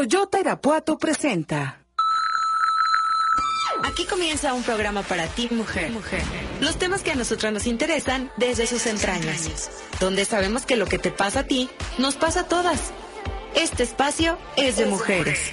Toyota Irapuato presenta. Aquí comienza un programa para ti, mujer. mujer. Los temas que a nosotros nos interesan desde sus entrañas. Donde sabemos que lo que te pasa a ti, nos pasa a todas. Este espacio es de mujeres.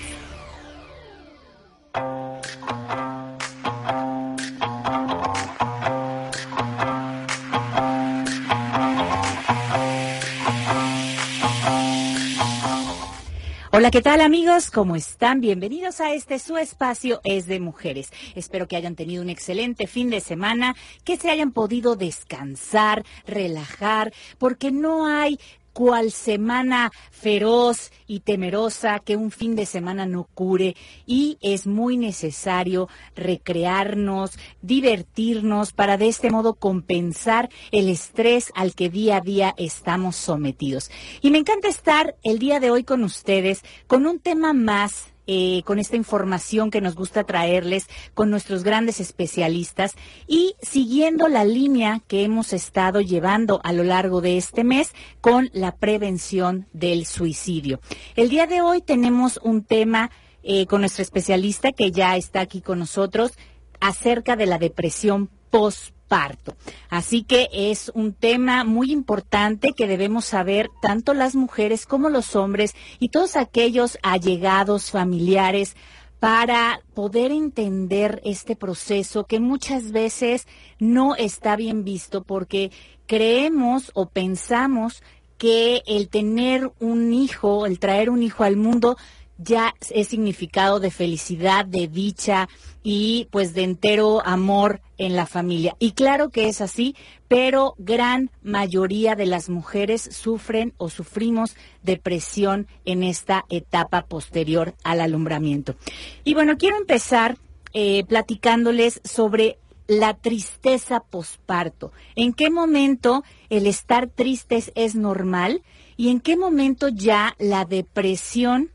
Hola, ¿qué tal amigos? ¿Cómo están? Bienvenidos a este su espacio es de mujeres. Espero que hayan tenido un excelente fin de semana, que se hayan podido descansar, relajar, porque no hay cual semana feroz y temerosa que un fin de semana no cure y es muy necesario recrearnos, divertirnos para de este modo compensar el estrés al que día a día estamos sometidos. Y me encanta estar el día de hoy con ustedes con un tema más eh, con esta información que nos gusta traerles con nuestros grandes especialistas y siguiendo la línea que hemos estado llevando a lo largo de este mes con la prevención del suicidio. El día de hoy tenemos un tema eh, con nuestro especialista que ya está aquí con nosotros acerca de la depresión post parto. Así que es un tema muy importante que debemos saber tanto las mujeres como los hombres y todos aquellos allegados, familiares, para poder entender este proceso que muchas veces no está bien visto porque creemos o pensamos que el tener un hijo, el traer un hijo al mundo, ya es significado de felicidad, de dicha y pues de entero amor en la familia. Y claro que es así, pero gran mayoría de las mujeres sufren o sufrimos depresión en esta etapa posterior al alumbramiento. Y bueno, quiero empezar eh, platicándoles sobre la tristeza posparto. ¿En qué momento el estar tristes es normal? ¿Y en qué momento ya la depresión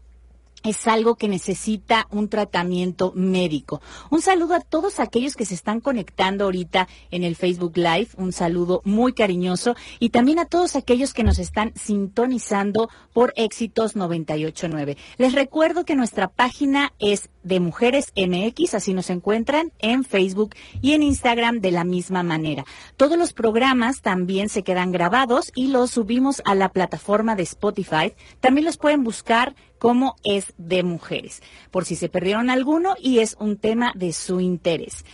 es algo que necesita un tratamiento médico. Un saludo a todos aquellos que se están conectando ahorita en el Facebook Live, un saludo muy cariñoso y también a todos aquellos que nos están sintonizando por Éxitos 989. Les recuerdo que nuestra página es de Mujeres MX, así nos encuentran en Facebook y en Instagram de la misma manera. Todos los programas también se quedan grabados y los subimos a la plataforma de Spotify. También los pueden buscar como es de mujeres, por si se perdieron alguno y es un tema de su interés.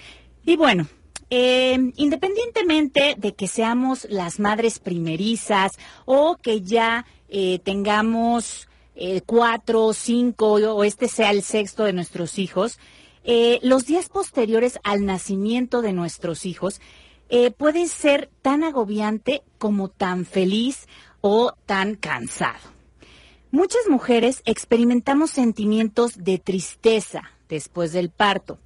Y bueno, eh, independientemente de que seamos las madres primerizas o que ya eh, tengamos eh, cuatro, cinco o este sea el sexto de nuestros hijos, los días posteriores al nacimiento de nuestros hijos pueden ser tan agobiante como tan feliz o tan cansado. Muchas mujeres experimentamos sentimientos de tristeza después del parto,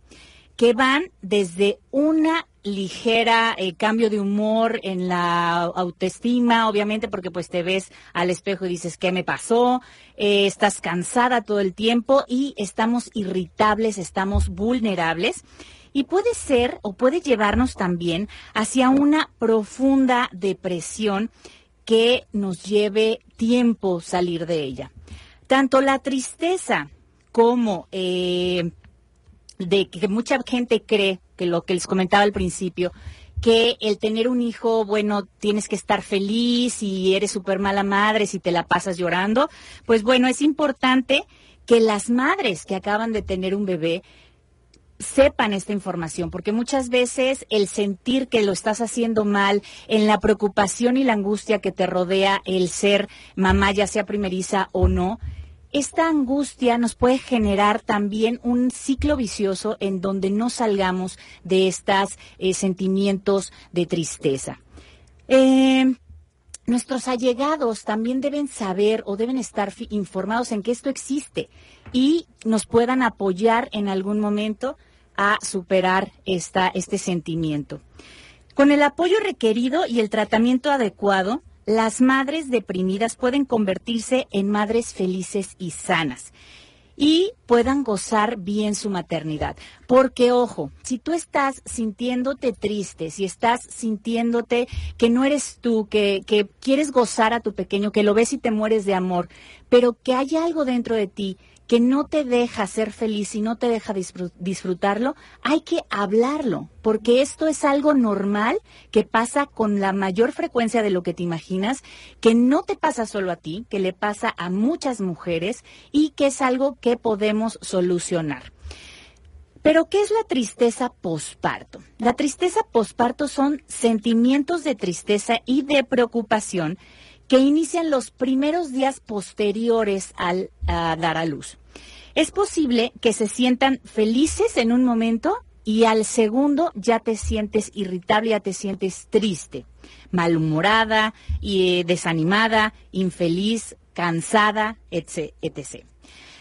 que van desde una ligera eh, cambio de humor en la autoestima, obviamente porque pues te ves al espejo y dices, ¿qué me pasó? Eh, estás cansada todo el tiempo y estamos irritables, estamos vulnerables. Y puede ser o puede llevarnos también hacia una profunda depresión que nos lleve tiempo salir de ella. Tanto la tristeza como eh, de que mucha gente cree que lo que les comentaba al principio, que el tener un hijo, bueno, tienes que estar feliz y eres súper mala madre si te la pasas llorando, pues bueno, es importante que las madres que acaban de tener un bebé sepan esta información, porque muchas veces el sentir que lo estás haciendo mal, en la preocupación y la angustia que te rodea el ser mamá, ya sea primeriza o no, esta angustia nos puede generar también un ciclo vicioso en donde no salgamos de estos eh, sentimientos de tristeza. Eh, nuestros allegados también deben saber o deben estar informados en que esto existe y nos puedan apoyar en algún momento a superar esta, este sentimiento. Con el apoyo requerido y el tratamiento adecuado, las madres deprimidas pueden convertirse en madres felices y sanas y puedan gozar bien su maternidad. Porque, ojo, si tú estás sintiéndote triste, si estás sintiéndote que no eres tú, que, que quieres gozar a tu pequeño, que lo ves y te mueres de amor, pero que hay algo dentro de ti que no te deja ser feliz y no te deja disfrutarlo, hay que hablarlo, porque esto es algo normal que pasa con la mayor frecuencia de lo que te imaginas, que no te pasa solo a ti, que le pasa a muchas mujeres y que es algo que podemos solucionar. Pero, ¿qué es la tristeza posparto? La tristeza posparto son sentimientos de tristeza y de preocupación que inician los primeros días posteriores al dar a luz. Es posible que se sientan felices en un momento y al segundo ya te sientes irritable, ya te sientes triste, malhumorada, y, eh, desanimada, infeliz, cansada, etc.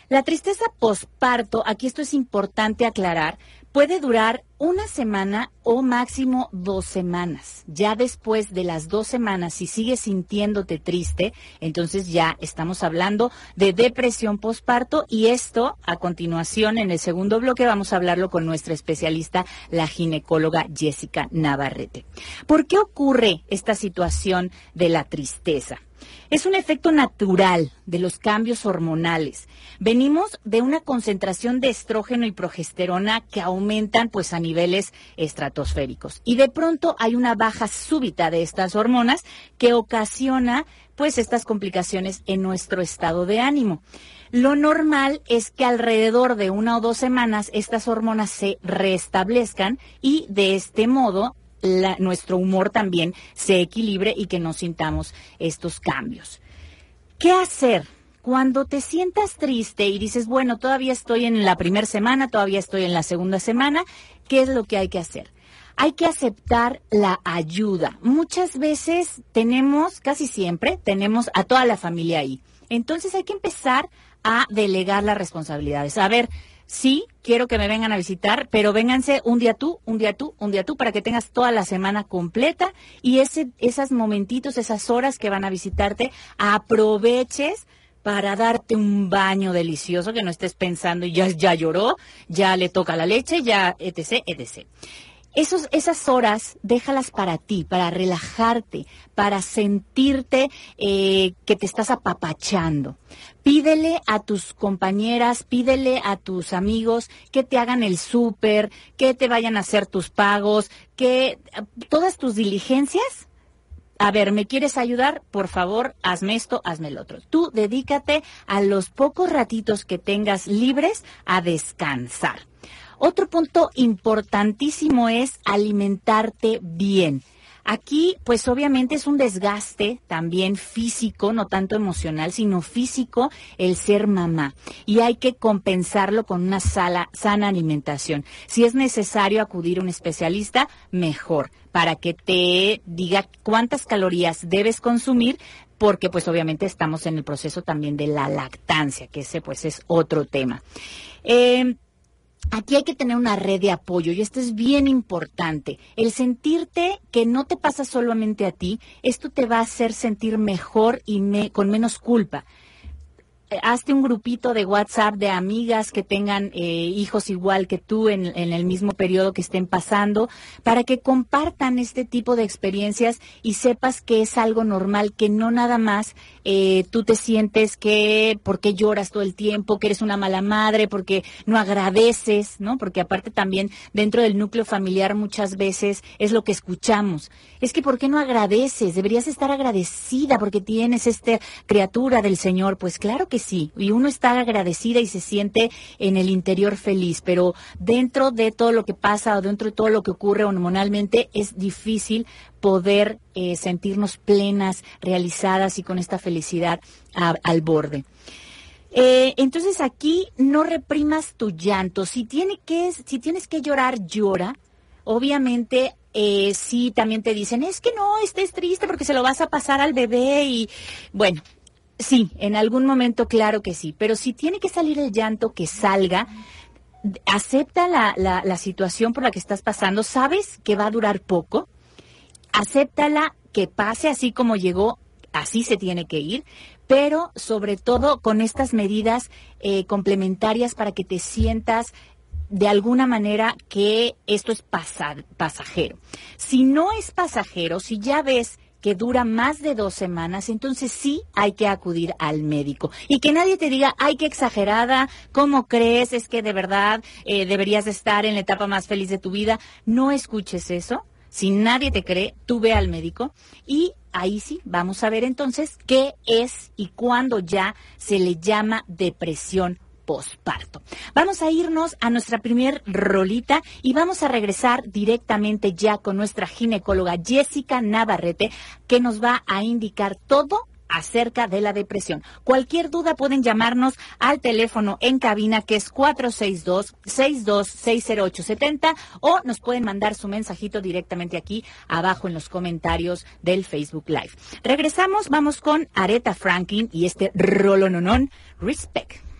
La tristeza posparto, aquí esto es importante aclarar, puede durar una semana o máximo dos semanas. Ya después de las dos semanas, si sigues sintiéndote triste, entonces ya estamos hablando de depresión posparto y esto a continuación en el segundo bloque vamos a hablarlo con nuestra especialista, la ginecóloga Jessica Navarrete. ¿Por qué ocurre esta situación de la tristeza? Es un efecto natural de los cambios hormonales. Venimos de una concentración de estrógeno y progesterona que aumentan pues a niveles estratosféricos y de pronto hay una baja súbita de estas hormonas que ocasiona pues estas complicaciones en nuestro estado de ánimo. Lo normal es que alrededor de una o dos semanas estas hormonas se restablezcan y de este modo nuestro humor también se equilibre y que no sintamos estos cambios. ¿Qué hacer? Cuando te sientas triste y dices, bueno, todavía estoy en la primera semana, todavía estoy en la segunda semana, ¿qué es lo que hay que hacer? Hay que aceptar la ayuda. Muchas veces tenemos, casi siempre, tenemos a toda la familia ahí. Entonces hay que empezar a delegar las responsabilidades. A ver, sí, quiero que me vengan a visitar, pero vénganse un día tú, un día tú, un día tú, para que tengas toda la semana completa y ese, esos momentitos, esas horas que van a visitarte, aproveches para darte un baño delicioso que no estés pensando ya, ya lloró, ya le toca la leche, ya, etc., etc. Esos, esas horas déjalas para ti, para relajarte, para sentirte eh, que te estás apapachando. Pídele a tus compañeras, pídele a tus amigos que te hagan el súper, que te vayan a hacer tus pagos, que todas tus diligencias a ver, ¿me quieres ayudar? Por favor, hazme esto, hazme el otro. Tú dedícate a los pocos ratitos que tengas libres a descansar. Otro punto importantísimo es alimentarte bien. Aquí, pues obviamente es un desgaste también físico, no tanto emocional, sino físico el ser mamá. Y hay que compensarlo con una sala, sana alimentación. Si es necesario acudir a un especialista, mejor, para que te diga cuántas calorías debes consumir porque pues obviamente estamos en el proceso también de la lactancia, que ese pues es otro tema. Eh, Aquí hay que tener una red de apoyo y esto es bien importante. El sentirte que no te pasa solamente a ti, esto te va a hacer sentir mejor y con menos culpa. Eh, hazte un grupito de WhatsApp de amigas que tengan eh, hijos igual que tú en, el mismo periodo que estén pasando, para que compartan este tipo de experiencias y sepas que es algo normal, que no nada más eh, tú te sientes que porque lloras todo el tiempo, que eres una mala madre, porque no agradeces, ¿no? Porque aparte también dentro del núcleo familiar muchas veces es lo que escuchamos. Es que ¿por qué no agradeces? Deberías estar agradecida porque tienes esta criatura del Señor. Pues claro que sí, y uno está agradecida y se siente en el interior feliz, pero dentro de todo lo que pasa o dentro de todo lo que ocurre hormonalmente es difícil poder eh, sentirnos plenas, realizadas y con esta felicidad al borde. Eh, entonces aquí no reprimas tu llanto. Si, tiene que, si tienes que llorar, llora. Obviamente eh, sí también te dicen, es que no, estés triste porque se lo vas a pasar al bebé y bueno, Sí, en algún momento claro que sí, pero si tiene que salir el llanto, que salga, acepta la, la, situación por la que estás pasando, sabes que va a durar poco, acéptala, que pase así como llegó, así se tiene que ir, pero sobre todo con estas medidas eh, complementarias para que te sientas de alguna manera que esto es pasajero. Si no es pasajero, si ya ves que dura más de dos semanas, entonces sí hay que acudir al médico. Y que nadie te diga, ay, qué exagerada, ¿cómo crees? Es que de verdad eh, deberías estar en la etapa más feliz de tu vida. No escuches eso. Si nadie te cree, tú ve al médico y ahí sí, vamos a ver entonces qué es y cuándo ya se le llama depresión posparto. Vamos a irnos a nuestra primer rolita y vamos a regresar directamente ya con nuestra ginecóloga Jessica Navarrete, que nos va a indicar todo acerca de la depresión. Cualquier duda pueden llamarnos al teléfono en cabina que es 462-6260-870 o nos pueden mandar su mensajito directamente aquí abajo en los comentarios del Facebook Live. Regresamos, vamos con Aretha Franklin y este rolononon Respect.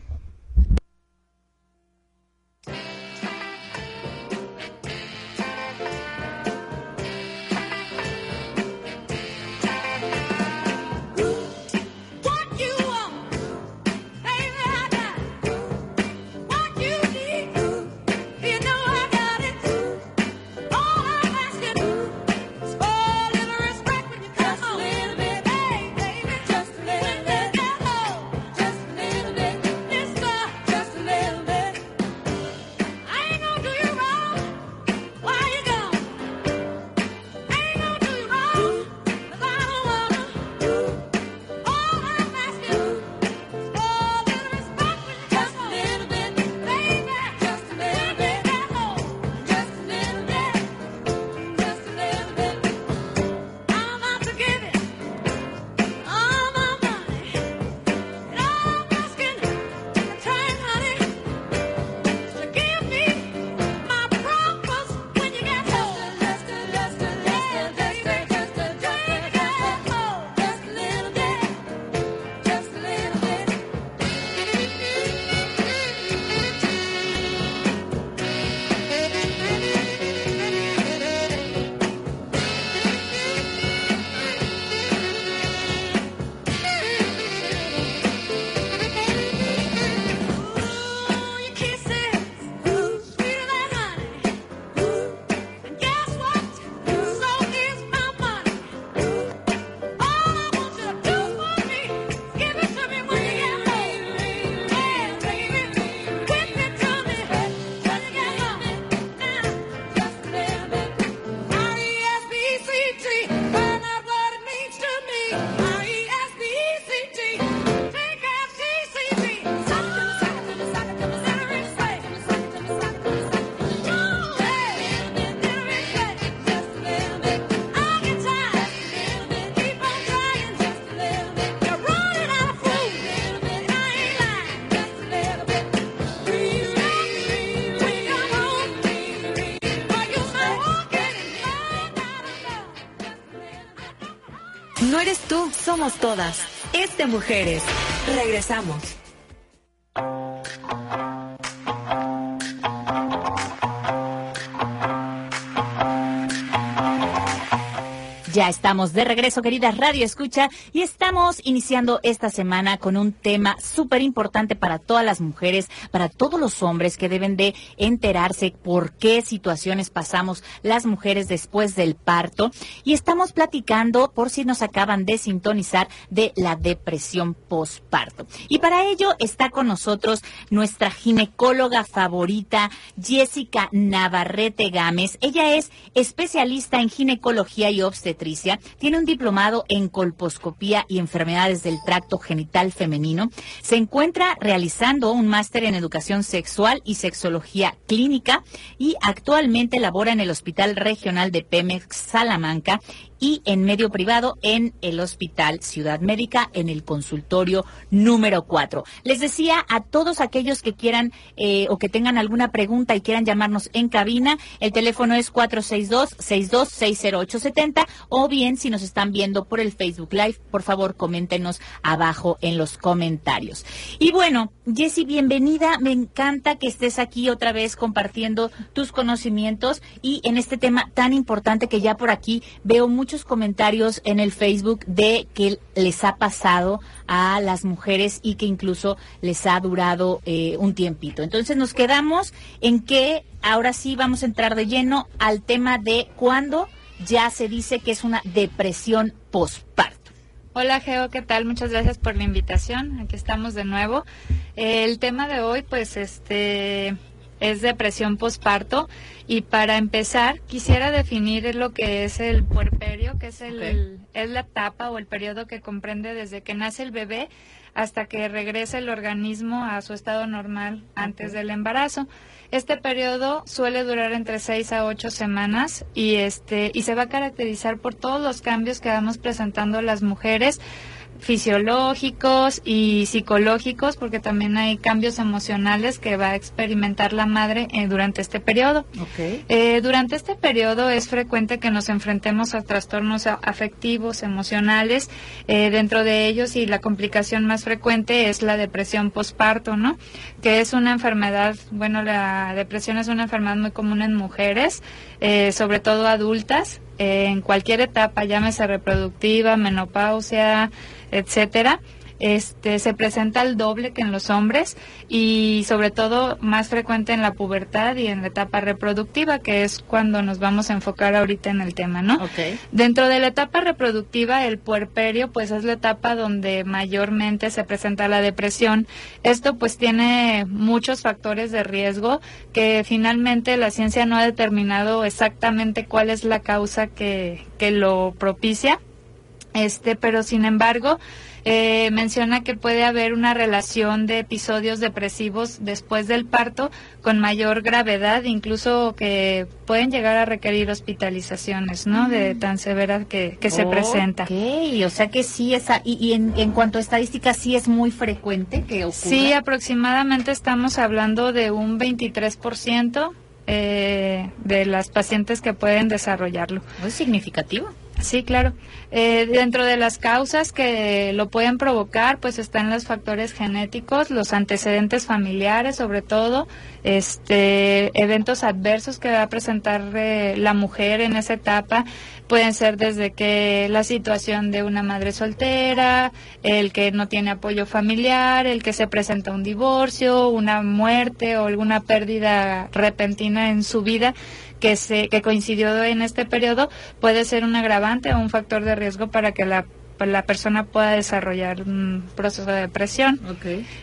Somos todas. Es de mujeres. Regresamos. Ya estamos de regreso, queridas Radio Escucha, y estamos iniciando esta semana con un tema súper importante para todas las mujeres, para todos los hombres que deben de enterarse por qué situaciones pasamos las mujeres después del parto. Y estamos platicando, por si nos acaban de sintonizar, de la depresión postparto. Y para ello está con nosotros nuestra ginecóloga favorita, Jessica Navarrete Gámez. Ella es especialista en ginecología y obstetricia tiene un diplomado en colposcopía y enfermedades del tracto genital femenino. Se encuentra realizando un máster en educación sexual y sexología clínica y actualmente labora en el Hospital Regional de Pemex Salamanca y en medio privado en el Hospital Ciudad Médica en el consultorio número 4. Les decía a todos aquellos que quieran eh, o que tengan alguna pregunta y quieran llamarnos en cabina, el teléfono es 462-6260-870 o bien si nos están viendo por el Facebook Live, por favor coméntenos abajo en los comentarios. Y bueno, Jessy, bienvenida. Me encanta que estés aquí otra vez compartiendo tus conocimientos y en este tema tan importante que ya por aquí veo mucho muchos comentarios en el Facebook de que les ha pasado a las mujeres y que incluso les ha durado eh, un tiempito. Entonces nos quedamos en que ahora sí vamos a entrar de lleno al tema de cuándo ya se dice que es una depresión postparto. Hola Geo, ¿qué tal? Muchas gracias por la invitación. Aquí estamos de nuevo. El tema de hoy, pues, este, es depresión postparto y para empezar quisiera definir lo que es el puerperio, que es el es la etapa o el periodo que comprende desde que nace el bebé hasta que regresa el organismo a su estado normal antes del embarazo. Este periodo suele durar entre seis a ocho semanas y este y se va a caracterizar por todos los cambios que vamos presentando las mujeres fisiológicos y psicológicos, porque también hay cambios emocionales que va a experimentar la madre eh, durante este periodo. Eh, durante este periodo es frecuente que nos enfrentemos a trastornos afectivos, emocionales, eh, dentro de ellos y la complicación más frecuente es la depresión postparto, ¿no? Que es una enfermedad, bueno, la depresión es una enfermedad muy común en mujeres, sobre todo adultas, en cualquier etapa, llámese reproductiva, menopausia, etcétera, este, se presenta el doble que en los hombres y sobre todo más frecuente en la pubertad y en la etapa reproductiva, que es cuando nos vamos a enfocar ahorita en el tema, ¿no? Dentro de la etapa reproductiva, el puerperio, pues es la etapa donde mayormente se presenta la depresión. Esto pues tiene muchos factores de riesgo que finalmente la ciencia no ha determinado exactamente cuál es la causa que, que lo propicia este, pero sin embargo, eh, menciona que puede haber una relación de episodios depresivos después del parto con mayor gravedad, incluso que pueden llegar a requerir hospitalizaciones, ¿no? De mm. tan severa que, que se presenta. o sea que sí, esa, y, y en, en, cuanto a estadísticas, sí es muy frecuente que ocurra. Sí, aproximadamente estamos hablando de un 23% eh, de las pacientes que pueden desarrollarlo. Muy significativo. Sí, claro. Eh, dentro de las causas que lo pueden provocar, pues están los factores genéticos, los antecedentes familiares, sobre todo, este, eventos adversos que va a presentar eh, la mujer en esa etapa, pueden ser desde que la situación de una madre soltera, el que no tiene apoyo familiar, el que se presenta un divorcio, una muerte o alguna pérdida repentina en su vida que, se, que coincidió en este periodo puede ser un agravante o un factor de riesgo para que la la persona pueda desarrollar un proceso de depresión.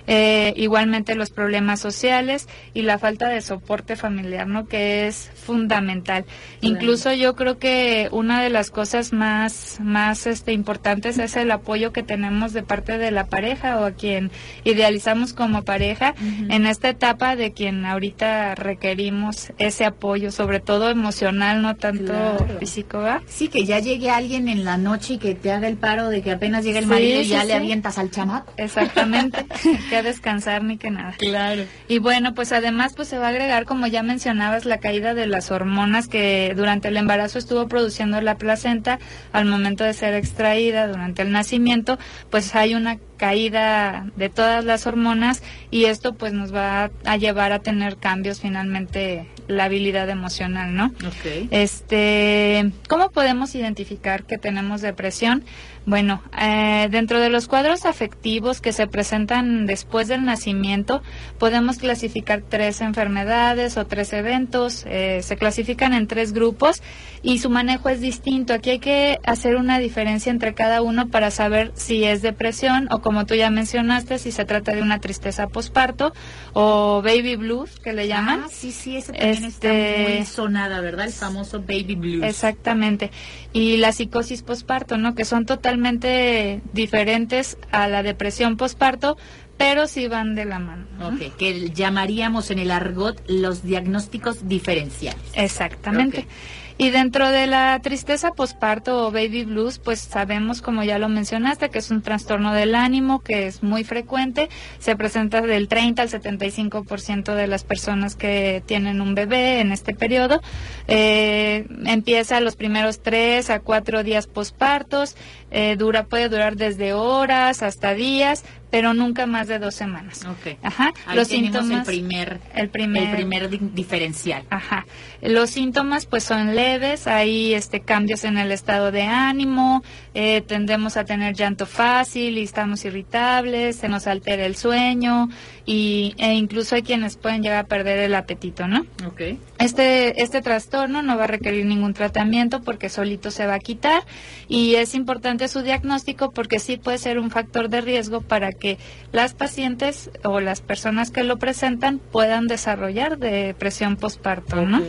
Eh, igualmente los problemas sociales y la falta de soporte familiar, ¿no? Que es fundamental. Incluso yo creo que una de las cosas más, más este, importantes es el apoyo que tenemos de parte de la pareja o a quien idealizamos como pareja en esta etapa de quien ahorita requerimos ese apoyo, sobre todo emocional, no tanto físico, ¿va? Sí, que ya llegue alguien en la noche y que te haga el paro de que apenas llega el marido y ya le avientas al chamaco. Exactamente, que descansar ni que nada. Claro. Y bueno, pues además pues se va a agregar, como ya mencionabas, la caída de las hormonas que durante el embarazo estuvo produciendo la placenta al momento de ser extraída durante el nacimiento, pues hay una caída de todas las hormonas y esto pues nos va a llevar a tener cambios finalmente la habilidad emocional, ¿no? Okay. Este, ¿cómo podemos identificar que tenemos depresión? Bueno, eh, dentro de los cuadros afectivos que se presentan después del nacimiento, podemos clasificar tres enfermedades o tres eventos. Eh, se clasifican en tres grupos y su manejo es distinto. Aquí hay que hacer una diferencia entre cada uno para saber si es depresión o, como tú ya mencionaste, si se trata de una tristeza posparto o baby blues, que le llaman. Ah, sí, sí, ese también está muy este, sonada, ¿verdad? El famoso baby blues. Exactamente. Y la psicosis posparto, ¿no? Que son totalmente diferentes a la depresión postparto, pero sí van de la mano. que llamaríamos en el argot los diagnósticos diferenciales. Exactamente. Y dentro de la tristeza posparto o baby blues, pues sabemos, como ya lo mencionaste, que es un trastorno del ánimo que es muy frecuente. Se presenta del 30 al 75% de las personas que tienen un bebé en este periodo. Eh, empieza los primeros 3 a 4 días pospartos. Eh, dura, puede durar desde horas hasta días, pero nunca más de dos semanas. Ajá. los síntomas. El primer, el primer, el primer diferencial. Ajá. Los síntomas, pues, son leves hay este, cambios en el estado de ánimo, eh, tendemos a tener llanto fácil y estamos irritables, se nos altera el sueño y, e incluso hay quienes pueden llegar a perder el apetito, ¿no? Okay. Este, este trastorno no va a requerir ningún tratamiento porque solito se va a quitar y es importante su diagnóstico porque sí puede ser un factor de riesgo para que las pacientes o las personas que lo presentan puedan desarrollar depresión postparto, ¿no?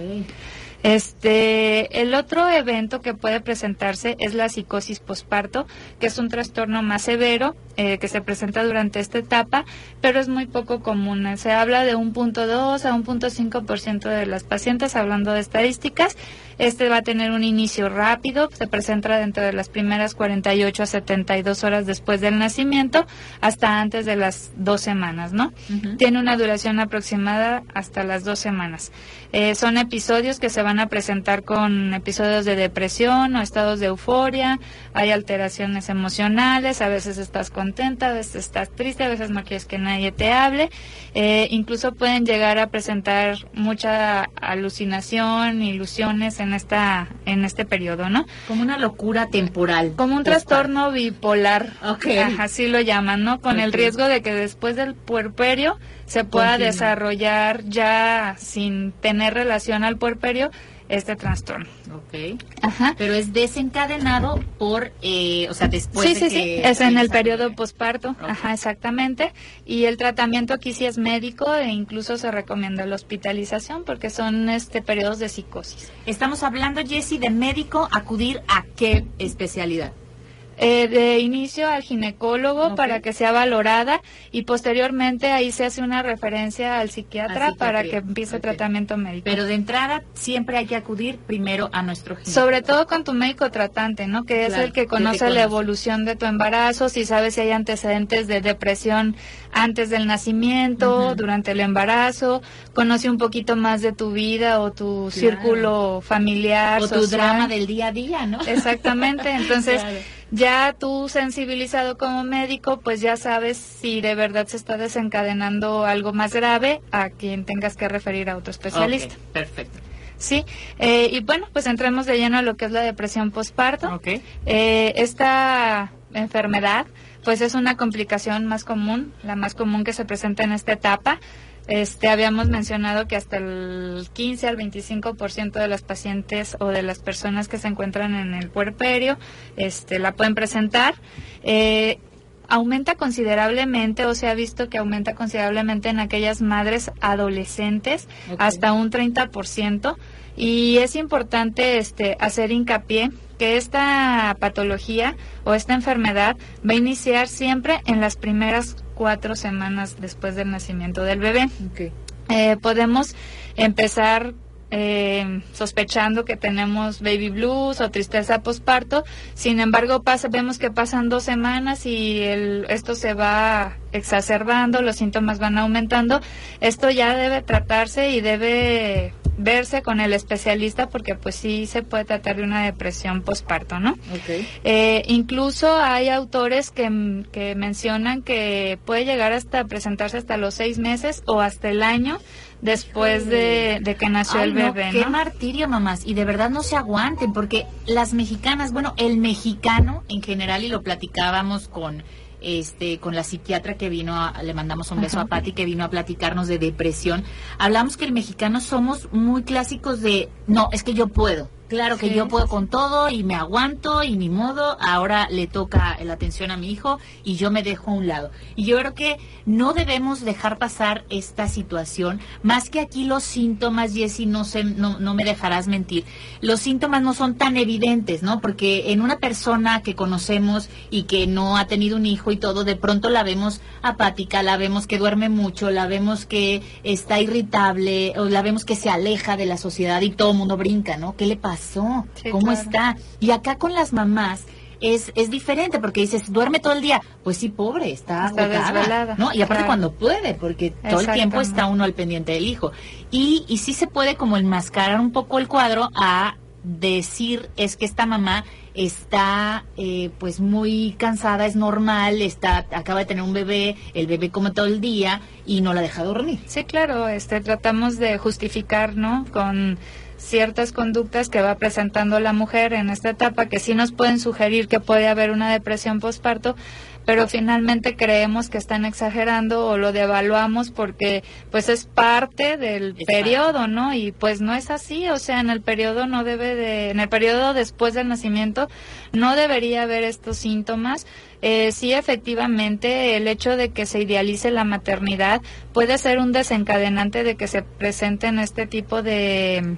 Este, el otro evento que puede presentarse es la psicosis posparto, que es un trastorno más severo eh, que se presenta durante esta etapa, pero es muy poco común. Se habla de un punto dos a un punto cinco por ciento de las pacientes, hablando de estadísticas. Este va a tener un inicio rápido, se presenta dentro de las primeras 48 a 72 horas después del nacimiento, hasta antes de las dos semanas, ¿no? Tiene una duración aproximada hasta las dos semanas. Eh, son episodios que se van a presentar con episodios de depresión o estados de euforia, hay alteraciones emocionales, a veces estás contenta, a veces estás triste, a veces no quieres que nadie te hable, eh, incluso pueden llegar a presentar mucha alucinación, ilusiones en esta en este periodo, ¿no? Como una locura temporal. Como un trastorno bipolar, okay. así lo llaman, ¿no? Con el riesgo de que después del puerperio se pueda desarrollar ya sin tener relación al puerperio este trastorno. Ok. Ajá. Pero es desencadenado por, eh, o sea, después sí, de sí, que sí, es en el periodo posparto. Ajá, exactamente. Y el tratamiento aquí sí es médico e incluso se recomienda la hospitalización porque son este periodos de psicosis. Estamos hablando, Jessy, de médico, acudir a qué especialidad. Eh, de inicio al ginecólogo para que sea valorada y posteriormente ahí se hace una referencia al psiquiatra para que empiece Ok. tratamiento médico. Pero de entrada siempre hay que acudir primero a nuestro ginecólogo. Sobre todo con tu médico tratante, ¿no? Que es Claro, el que el que conoce conoce. la evolución de tu embarazo, si sabes si hay antecedentes de depresión antes del nacimiento, durante el embarazo, conoce un poquito más de tu vida o tu círculo familiar, o tu drama del día a día, ¿no? Exactamente, entonces Claro. Ya tú sensibilizado como médico, pues ya sabes si de verdad se está desencadenando algo más grave a quien tengas que referir a otro especialista. Perfecto. Sí, eh, y bueno, pues entremos de lleno a lo que es la depresión postparto. Ok. Eh, esta enfermedad, pues es una complicación más común, la más común que se presenta en esta etapa. Este, habíamos mencionado que hasta el 15 al 25% de las pacientes o de las personas que se encuentran en el puerperio, este, la pueden presentar. Eh, aumenta considerablemente o se ha visto que aumenta considerablemente en aquellas madres adolescentes hasta un 30% y es importante este hacer hincapié que esta patología o esta enfermedad va a iniciar siempre en las primeras cuatro semanas después del nacimiento del bebé. Eh, podemos empezar eh, sospechando que tenemos baby blues o tristeza posparto. Sin embargo, pasa, vemos que pasan dos semanas y el, esto se va exacerbando, los síntomas van aumentando. Esto ya debe tratarse y debe verse con el especialista porque pues sí se puede tratar de una depresión posparto, ¿no? Eh, incluso hay autores que, que mencionan que puede llegar hasta presentarse hasta los seis meses o hasta el año después de, de que nació Ay, el no, bebé, qué ¿no? martirio, mamás. Y de verdad no se aguanten, porque las mexicanas, bueno, el mexicano en general, y lo platicábamos con este con la psiquiatra que vino a, le mandamos un beso Ajá. a Patti que vino a platicarnos de depresión hablamos que el mexicano somos muy clásicos de no es que yo puedo claro que Sí. yo puedo con todo y me aguanto y ni modo. Ahora le toca la atención a mi hijo y yo me dejo a un lado. Y yo creo que no debemos dejar pasar esta situación más que aquí los síntomas Jessy no sé no, no me dejarás mentir. Los síntomas no son tan evidentes no porque en una persona que conocemos y que no ha tenido un hijo y todo de pronto la vemos apática la vemos que duerme mucho la vemos que está irritable o la vemos que se aleja de la sociedad y todo el mundo brinca no qué le pasó Sí, cómo claro. está y acá con las mamás es, es diferente porque dices, duerme todo el día. Pues sí, pobre, está, Está agotada, ¿no? Y aparte claro. cuando puede, porque todo el tiempo está uno al pendiente del hijo. Y, y sí se puede como enmascarar un poco el cuadro a decir es que esta mamá está eh, pues muy cansada, es normal, está acaba de tener un bebé, el bebé come todo el día y no la deja dormir. Sí, claro, este tratamos de justificar, ¿no? Con ciertas conductas que va presentando la mujer en esta etapa que sí nos pueden sugerir que puede haber una depresión postparto, pero finalmente creemos que están exagerando o lo devaluamos porque pues es parte del periodo, ¿no? Y pues no es así, o sea, en el periodo no debe de, en el periodo después del nacimiento no debería haber estos síntomas. Eh, sí, efectivamente, el hecho de que se idealice la maternidad puede ser un desencadenante de que se presenten este tipo de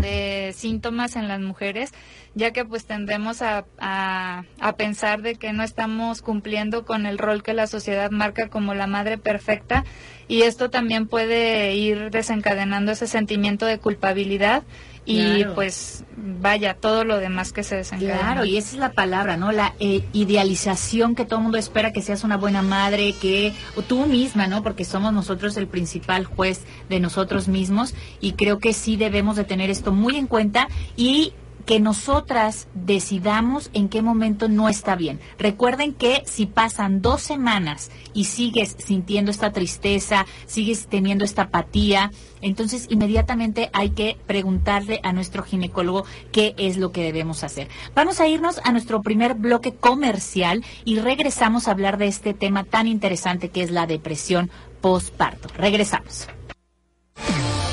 de síntomas en las mujeres, ya que pues tendemos a, a, pensar de que no estamos cumpliendo con el rol que la sociedad marca como la madre perfecta y esto también puede ir desencadenando ese sentimiento de culpabilidad y pues vaya todo lo demás que se desencadena. Claro, y esa es la palabra, ¿no? La eh, idealización que todo el mundo espera que seas una buena madre, que o tú misma, ¿no? Porque somos nosotros el principal juez de nosotros mismos y creo que sí debemos de tener esto muy en cuenta y que nosotras decidamos en qué momento no está bien. Recuerden que si pasan dos semanas y sigues sintiendo esta tristeza, sigues teniendo esta apatía, entonces inmediatamente hay que preguntarle a nuestro ginecólogo qué es lo que debemos hacer. Vamos a irnos a nuestro primer bloque comercial y regresamos a hablar de este tema tan interesante que es la depresión postparto. Regresamos.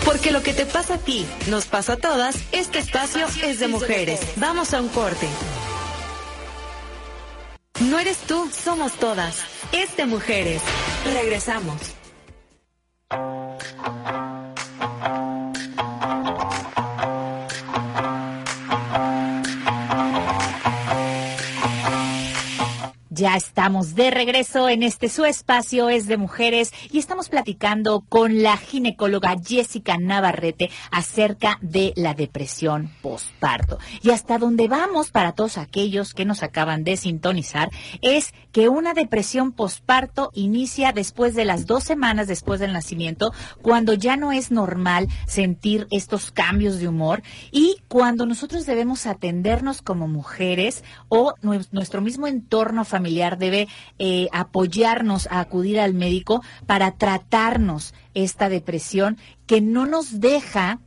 Porque lo que te pasa a ti nos pasa a todas, este espacio es de mujeres. Vamos a un corte. No eres tú, somos todas. Es de mujeres. Regresamos. Ya estamos de regreso en este su espacio es de mujeres y estamos platicando con la ginecóloga Jessica Navarrete acerca de la depresión postparto. Y hasta donde vamos para todos aquellos que nos acaban de sintonizar es que una depresión postparto inicia después de las dos semanas después del nacimiento, cuando ya no es normal sentir estos cambios de humor y cuando nosotros debemos atendernos como mujeres o nuestro mismo entorno familiar debe eh, apoyarnos a acudir al médico para tratarnos esta depresión que no nos deja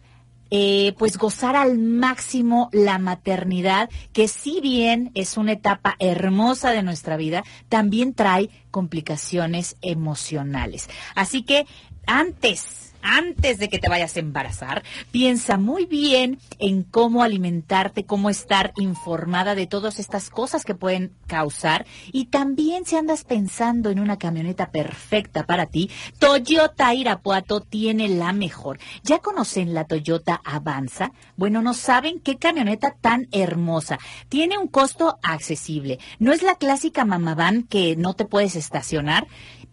eh, pues gozar al máximo la maternidad, que si bien es una etapa hermosa de nuestra vida, también trae complicaciones emocionales. Así que antes antes de que te vayas a embarazar, piensa muy bien en cómo alimentarte, cómo estar informada de todas estas cosas que pueden causar y también si andas pensando en una camioneta perfecta para ti, Toyota Irapuato tiene la mejor. ¿Ya conocen la Toyota Avanza? Bueno, no saben qué camioneta tan hermosa. Tiene un costo accesible. No es la clásica mamaván que no te puedes estacionar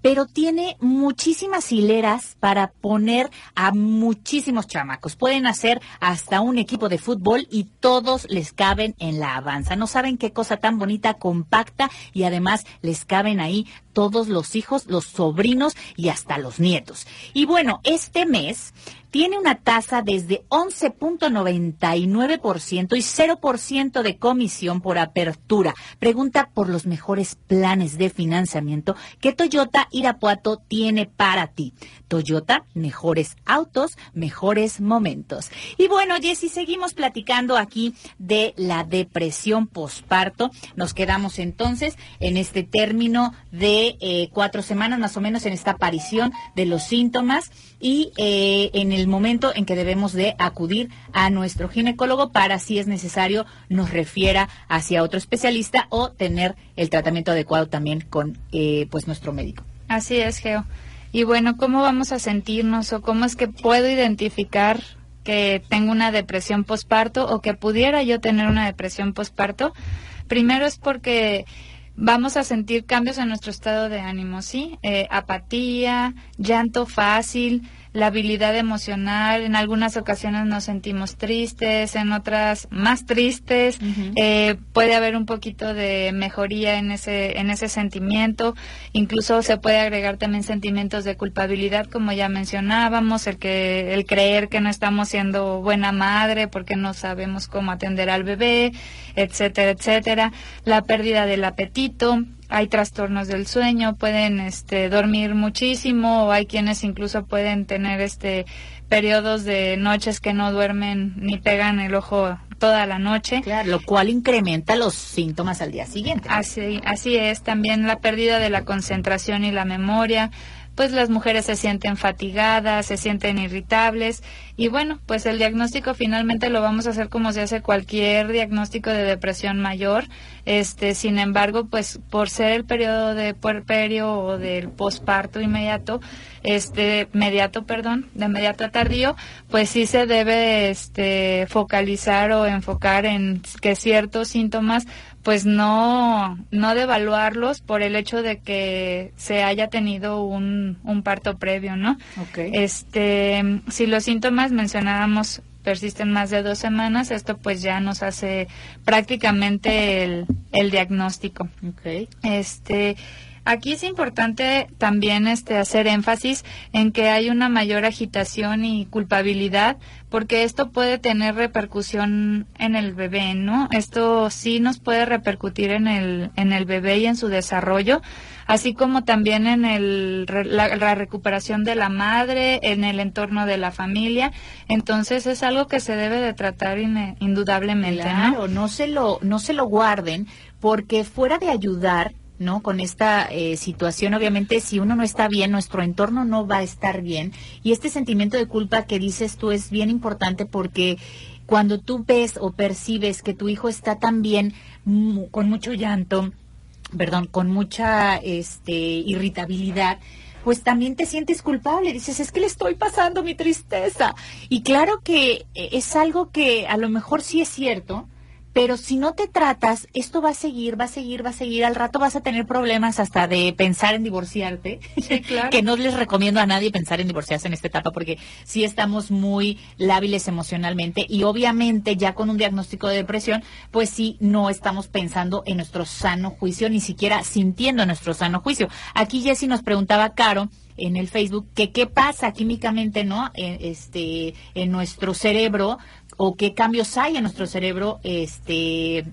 pero tiene muchísimas hileras para poner a muchísimos chamacos. Pueden hacer hasta un equipo de fútbol y todos les caben en la avanza. No saben qué cosa tan bonita, compacta y además les caben ahí todos los hijos, los sobrinos y hasta los nietos. Y bueno, este mes tiene una tasa desde 11.99% y 0% de comisión por apertura. Pregunta por los mejores planes de financiamiento que Toyota Irapuato tiene para ti. Toyota, mejores autos, mejores momentos. Y bueno, Jessy, seguimos platicando aquí de la depresión posparto. Nos quedamos entonces en este término de eh, cuatro semanas más o menos en esta aparición de los síntomas y eh, en el momento en que debemos de acudir a nuestro ginecólogo para si es necesario nos refiera hacia otro especialista o tener el tratamiento adecuado también con eh, pues nuestro médico. Así es, Geo. Y bueno, ¿cómo vamos a sentirnos o cómo es que puedo identificar que tengo una depresión posparto o que pudiera yo tener una depresión posparto? Primero es porque vamos a sentir cambios en nuestro estado de ánimo, ¿sí? Eh, apatía, llanto fácil, la habilidad emocional. En algunas ocasiones nos sentimos tristes, en otras más tristes. eh, puede haber un poquito de mejoría en ese, en ese sentimiento. Incluso se puede agregar también sentimientos de culpabilidad, como ya mencionábamos, el que, el creer que no estamos siendo buena madre porque no sabemos cómo atender al bebé, etcétera, etcétera. La pérdida del apetito, hay trastornos del sueño, pueden este, dormir muchísimo o hay quienes incluso pueden tener este periodos de noches que no duermen ni pegan el ojo toda la noche. Claro, lo cual incrementa los síntomas al día siguiente. Así, así es, también la pérdida de la concentración y la memoria, pues las mujeres se sienten fatigadas, se sienten irritables y bueno, pues el diagnóstico finalmente lo vamos a hacer como se hace cualquier diagnóstico de depresión mayor. Este, sin embargo, pues por ser el periodo de puerperio o del posparto inmediato, este, inmediato, perdón, de inmediato a tardío, pues sí se debe este focalizar o enfocar en que ciertos síntomas pues no, no devaluarlos por el hecho de que se haya tenido un, un parto previo, ¿no? Okay. Este, si los síntomas mencionábamos persisten más de dos semanas, esto pues ya nos hace prácticamente el, el diagnóstico. Okay. Este, Aquí es importante también este hacer énfasis en que hay una mayor agitación y culpabilidad porque esto puede tener repercusión en el bebé, ¿no? Esto sí nos puede repercutir en el en el bebé y en su desarrollo, así como también en el la, la recuperación de la madre, en el entorno de la familia. Entonces es algo que se debe de tratar in, indudablemente, claro, no se lo no se lo guarden porque fuera de ayudar ¿no? Con esta eh, situación, obviamente, si uno no está bien, nuestro entorno no va a estar bien. Y este sentimiento de culpa que dices tú es bien importante porque cuando tú ves o percibes que tu hijo está también con mucho llanto, perdón, con mucha este, irritabilidad, pues también te sientes culpable. Dices, es que le estoy pasando mi tristeza. Y claro que eh, es algo que a lo mejor sí es cierto, pero si no te tratas, esto va a seguir, va a seguir, va a seguir. Al rato vas a tener problemas hasta de pensar en divorciarte. Sí, claro. que no les recomiendo a nadie pensar en divorciarse en esta etapa porque sí estamos muy lábiles emocionalmente y obviamente ya con un diagnóstico de depresión, pues sí no estamos pensando en nuestro sano juicio, ni siquiera sintiendo nuestro sano juicio. Aquí Jessy nos preguntaba, Caro, en el Facebook que qué pasa químicamente no en, este en nuestro cerebro o qué cambios hay en nuestro cerebro este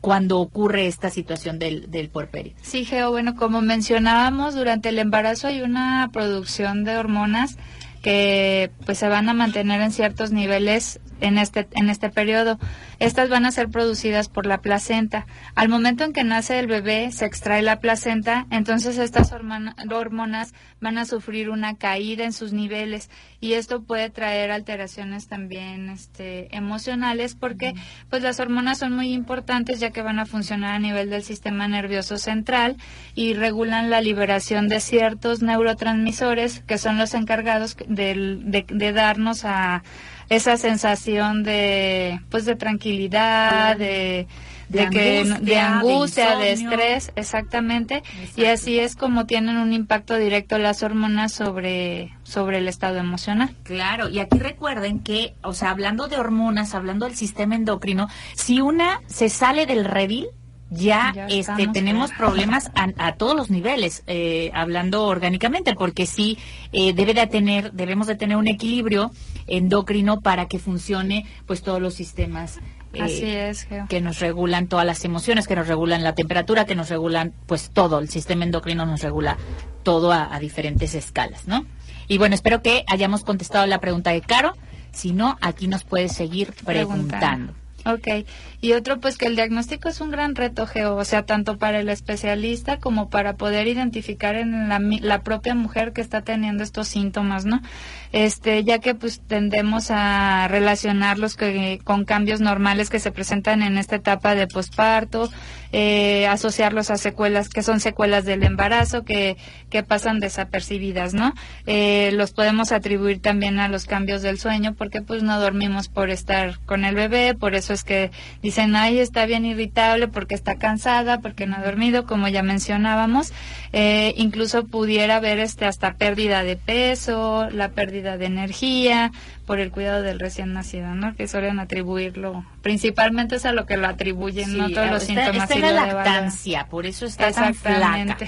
cuando ocurre esta situación del, del puerperio. Sí, Geo, bueno, como mencionábamos, durante el embarazo hay una producción de hormonas que pues se van a mantener en ciertos niveles en este en este periodo. Estas van a ser producidas por la placenta. Al momento en que nace el bebé, se extrae la placenta, entonces estas hormonas van a sufrir una caída en sus niveles y esto puede traer alteraciones también este, emocionales porque pues las hormonas son muy importantes ya que van a funcionar a nivel del sistema nervioso central y regulan la liberación de ciertos neurotransmisores que son los encargados de, de, de darnos a esa sensación de pues de tranquilidad, de de, de que angustia, de angustia, de estrés, exactamente, Exacto. y así es como tienen un impacto directo las hormonas sobre sobre el estado emocional. Claro, y aquí recuerden que, o sea, hablando de hormonas, hablando del sistema endocrino, si una se sale del redil, ya, Ya este, tenemos problemas a, a todos los niveles, eh, hablando orgánicamente, porque sí eh, debe de tener, debemos de tener un equilibrio endocrino para que funcione, pues todos los sistemas. eh, Así es, Geo. que nos regulan todas las emociones, que nos regulan la temperatura, que nos regulan pues todo, el sistema endocrino nos regula todo a, a diferentes escalas, ¿no? Y bueno, espero que hayamos contestado la pregunta de Caro, si no, aquí nos puedes seguir preguntando. Ok, y otro pues que el diagnóstico es un gran reto, Geo, o sea, tanto para el especialista como para poder identificar en la, la propia mujer que está teniendo estos síntomas, ¿no? Este, ya que pues tendemos a relacionarlos que- con cambios normales que se presentan en esta etapa de posparto, eh, asociarlos a secuelas que son secuelas del embarazo que, que pasan desapercibidas, ¿no? Eh, los podemos atribuir también a los cambios del sueño porque pues no dormimos por estar con el bebé, por eso que dicen, ay, está bien irritable porque está cansada, porque no ha dormido, como ya mencionábamos. Eh, incluso pudiera haber este, hasta pérdida de peso, la pérdida de energía, por el cuidado del recién nacido, ¿no? Que suelen atribuirlo, principalmente es a lo que lo atribuyen, no todos los síntomas. es la lactancia, por eso está tan flaca.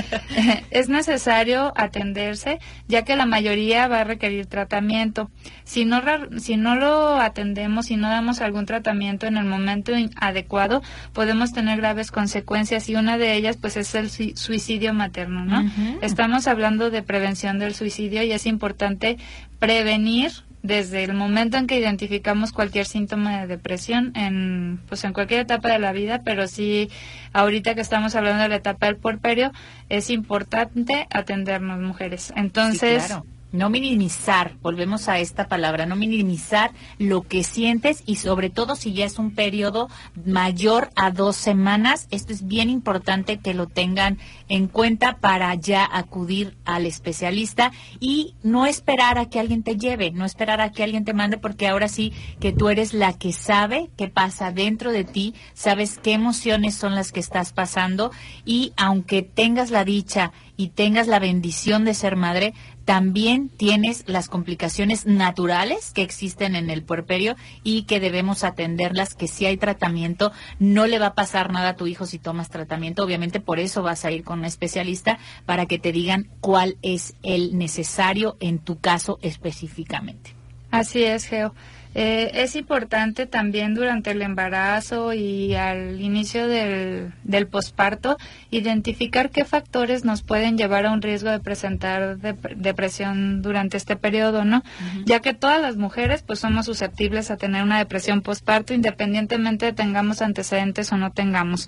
es necesario atenderse, ya que la mayoría va a requerir tratamiento. Si no, si no lo atendemos, si no damos algún tratamiento en el momento adecuado, podemos tener graves consecuencias y una de ellas, pues, es el suicidio materno, ¿no? Estamos hablando de prevención del suicidio y es importante prevenir desde el momento en que identificamos cualquier síntoma de depresión en pues en cualquier etapa de la vida, pero sí ahorita que estamos hablando de la etapa del porperio es importante atendernos mujeres. Entonces, no minimizar, volvemos a esta palabra, no minimizar lo que sientes y sobre todo si ya es un periodo mayor a dos semanas, esto es bien importante que lo tengan en cuenta para ya acudir al especialista y no esperar a que alguien te lleve, no esperar a que alguien te mande porque ahora sí que tú eres la que sabe qué pasa dentro de ti, sabes qué emociones son las que estás pasando y aunque tengas la dicha y tengas la bendición de ser madre, también tienes las complicaciones naturales que existen en el puerperio y que debemos atenderlas, que si hay tratamiento, no le va a pasar nada a tu hijo si tomas tratamiento. Obviamente por eso vas a ir con un especialista para que te digan cuál es el necesario en tu caso específicamente. Así es, Geo. Eh, es importante también durante el embarazo y al inicio del, del posparto identificar qué factores nos pueden llevar a un riesgo de presentar depresión durante este periodo, ¿no? Ya que todas las mujeres pues somos susceptibles a tener una depresión posparto independientemente de tengamos antecedentes o no tengamos.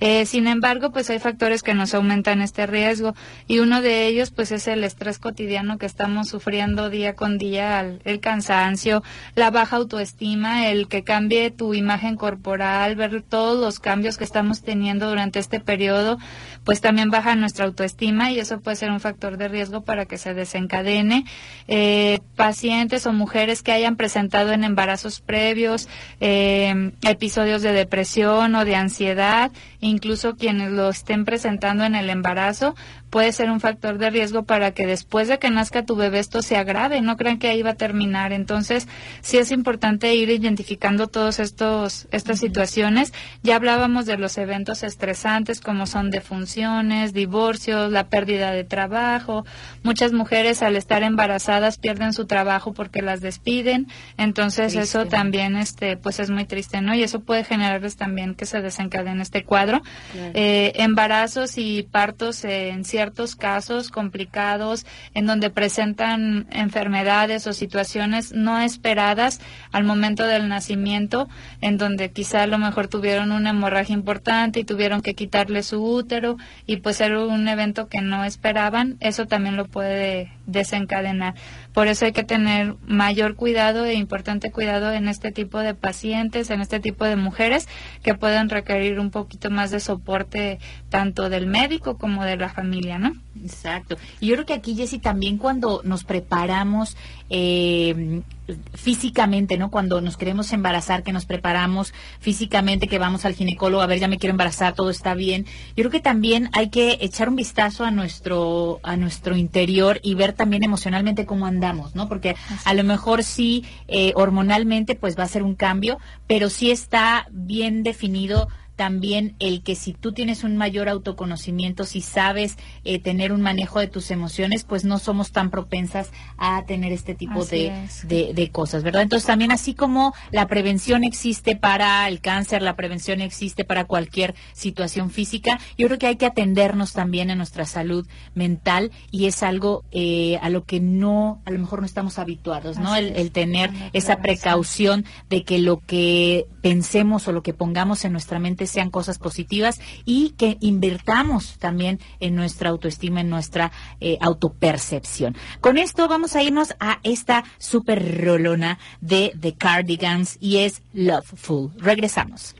Eh, sin embargo, pues hay factores que nos aumentan este riesgo y uno de ellos pues es el estrés cotidiano que estamos sufriendo día con día, el, cansancio, la baja autoestima, el que cambie tu imagen corporal, ver todos los cambios que estamos teniendo durante este periodo, pues también baja nuestra autoestima y eso puede ser un factor de riesgo para que se desencadene. Eh, pacientes o mujeres que hayan presentado en embarazos previos eh, episodios de depresión o de ansiedad, incluso quienes lo estén presentando en el embarazo, puede ser un factor de riesgo para que después de que nazca tu bebé esto se agrave, no crean que ahí va a terminar. Entonces, sí es importante ir identificando todos estos estas situaciones. Ya hablábamos de los eventos estresantes como son defunciones, divorcios, la pérdida de trabajo. Muchas mujeres al estar embarazadas pierden su trabajo porque las despiden. Entonces, eso también este pues es muy triste, ¿no? Y eso puede generarles también que se desencadene este cuadro. Eh, embarazos y partos en ciertas ciertos casos complicados en donde presentan enfermedades o situaciones no esperadas al momento del nacimiento, en donde quizá a lo mejor tuvieron una hemorragia importante y tuvieron que quitarle su útero y pues era un evento que no esperaban, eso también lo puede desencadenar. Por eso hay que tener mayor cuidado e importante cuidado en este tipo de pacientes, en este tipo de mujeres que pueden requerir un poquito más de soporte tanto del médico como de la familia, ¿no? Exacto. Y yo creo que aquí, Jessy, también cuando nos preparamos eh, físicamente, ¿no? Cuando nos queremos embarazar, que nos preparamos físicamente, que vamos al ginecólogo, a ver, ya me quiero embarazar, todo está bien. Yo creo que también hay que echar un vistazo a nuestro, a nuestro interior y ver también emocionalmente cómo andamos, ¿no? Porque a lo mejor sí, eh, hormonalmente, pues va a ser un cambio, pero sí está bien definido también el que si tú tienes un mayor autoconocimiento, si sabes eh, tener un manejo de tus emociones, pues no somos tan propensas a tener este tipo de, de, cosas, ¿verdad? Entonces también así como la prevención existe para el cáncer, la prevención existe para cualquier situación física, yo creo que hay que atendernos también en nuestra salud mental y es algo eh, a lo que no, a lo mejor no estamos habituados, ¿no? El, el, tener esa precaución de que lo que pensemos o lo que pongamos en nuestra mente sean cosas positivas y que invertamos también en nuestra autoestima, en nuestra eh, autopercepción. Con esto vamos a irnos a esta super rolona de The Cardigans y es Loveful. Regresamos.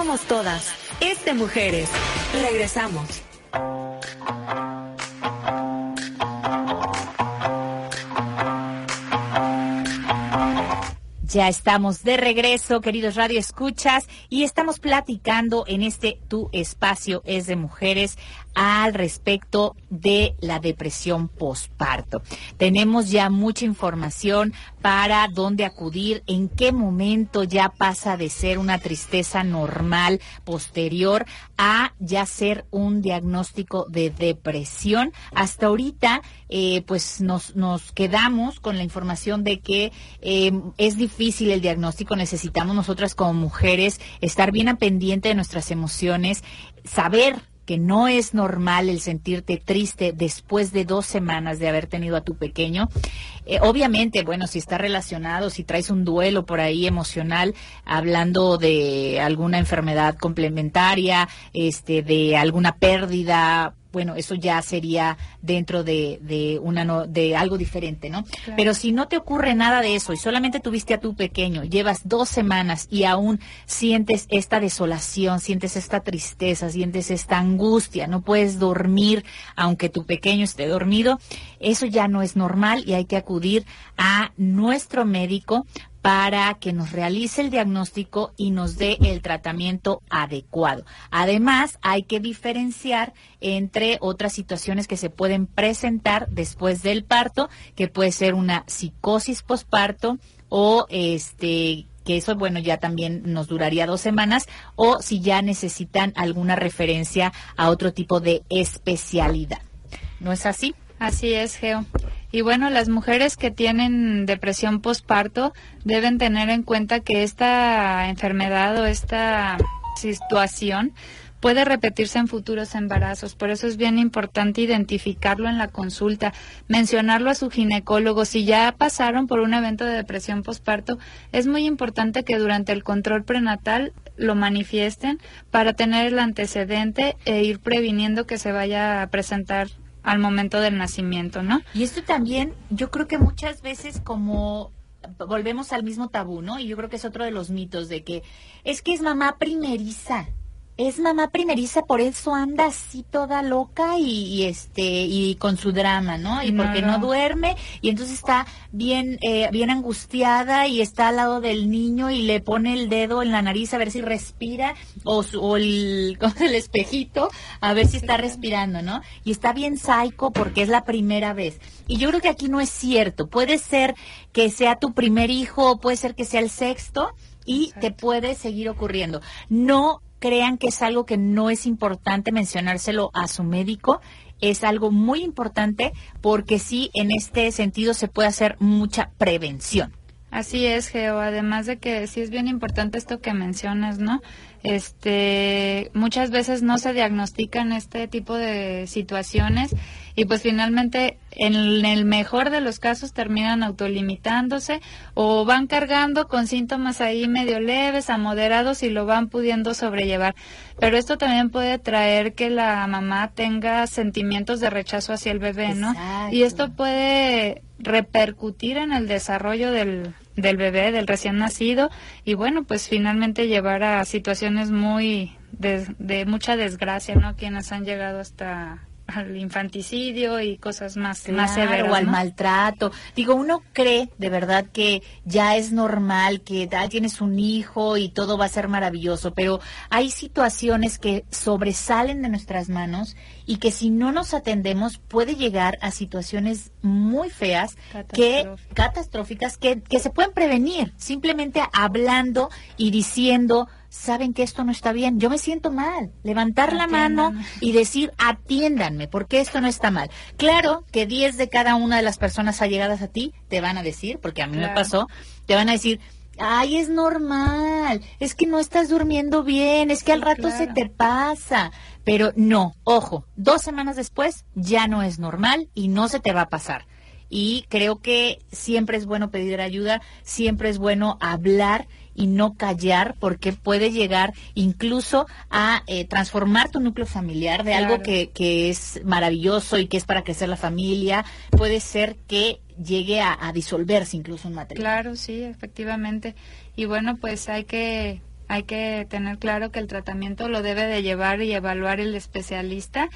Somos todas. Es de mujeres. Regresamos. Ya estamos de regreso, queridos Radio Escuchas, y estamos platicando en este Tu Espacio es de Mujeres al respecto de la depresión postparto. Tenemos ya mucha información para dónde acudir, en qué momento ya pasa de ser una tristeza normal posterior a ya ser un diagnóstico de depresión. Hasta ahorita, eh, pues nos, nos quedamos con la información de que eh, es difícil el diagnóstico, necesitamos nosotras como mujeres estar bien a pendiente de nuestras emociones, saber que no es normal el sentirte triste después de dos semanas de haber tenido a tu pequeño. Eh, obviamente, bueno, si está relacionado, si traes un duelo por ahí emocional, hablando de alguna enfermedad complementaria, este, de alguna pérdida, bueno, eso ya sería dentro de, de una de algo diferente, ¿no? Pero si no te ocurre nada de eso y solamente tuviste a tu pequeño, llevas dos semanas y aún sientes esta desolación, sientes esta tristeza, sientes esta angustia, no puedes dormir aunque tu pequeño esté dormido, eso ya no es normal y hay que acudir a nuestro médico para que nos realice el diagnóstico y nos dé el tratamiento adecuado. Además, hay que diferenciar entre otras situaciones que se pueden presentar después del parto, que puede ser una psicosis posparto o este que eso, bueno, ya también nos duraría dos semanas, o si ya necesitan alguna referencia a otro tipo de especialidad. ¿No es así? Así es, Geo. Y bueno, las mujeres que tienen depresión postparto deben tener en cuenta que esta enfermedad o esta situación puede repetirse en futuros embarazos. Por eso es bien importante identificarlo en la consulta, mencionarlo a su ginecólogo. Si ya pasaron por un evento de depresión postparto, es muy importante que durante el control prenatal lo manifiesten para tener el antecedente e ir previniendo que se vaya a presentar al momento del nacimiento, ¿no? Y esto también, yo creo que muchas veces como volvemos al mismo tabú, ¿no? Y yo creo que es otro de los mitos de que es que es mamá primeriza es mamá primeriza, por eso anda así toda loca y, este y con su drama, ¿no? Y porque no, duerme y entonces está bien eh, bien angustiada y está al lado del niño y le pone el dedo en la nariz a ver si respira o, o el, el espejito a ver si está respirando, ¿no? Y está bien psycho porque es la primera vez. Y yo creo que aquí no es cierto. Puede ser que sea tu primer hijo, puede ser que sea el sexto y te puede seguir ocurriendo. No crean que es algo que no es importante mencionárselo a su médico. Es algo muy importante porque sí, en este sentido se puede hacer mucha prevención. Así es, Geo. Además de que sí es bien importante esto que mencionas, ¿no? Este, muchas veces no se diagnostican este tipo de situaciones y pues finalmente en el mejor de los casos terminan autolimitándose o van cargando con síntomas ahí medio leves a moderados y lo van pudiendo sobrellevar. Pero esto también puede traer que la mamá tenga sentimientos de rechazo hacia el bebé, ¿no? Y esto puede repercutir en el desarrollo del, del bebé, del recién nacido, y bueno, pues finalmente llevar a situaciones muy de, de mucha desgracia, ¿no? Quienes han llegado hasta al infanticidio y cosas más, más severas. O al maltrato. Digo, uno cree de verdad que ya es normal, que ah, tienes un hijo y todo va a ser maravilloso, pero hay situaciones que sobresalen de nuestras manos y que si no nos atendemos puede llegar a situaciones muy feas, que catastróficas, que, que se pueden prevenir simplemente hablando y diciendo saben que esto no está bien, yo me siento mal. Levantar la mano y decir, atiéndanme, porque esto no está mal. Claro que 10 de cada una de las personas allegadas a ti te van a decir, porque a mí me pasó, te van a decir, ay, es normal, es que no estás durmiendo bien, es que al rato se te pasa. Pero no, ojo, dos semanas después ya no es normal y no se te va a pasar. Y creo que siempre es bueno pedir ayuda, siempre es bueno hablar y no callar porque puede llegar incluso a eh, transformar tu núcleo familiar de algo que, que es maravilloso y que es para crecer la familia, puede ser que llegue a, a disolverse incluso un matrimonio. Claro, sí, efectivamente. Y bueno, pues hay que Hay que tener claro que el tratamiento lo debe de llevar y evaluar el especialista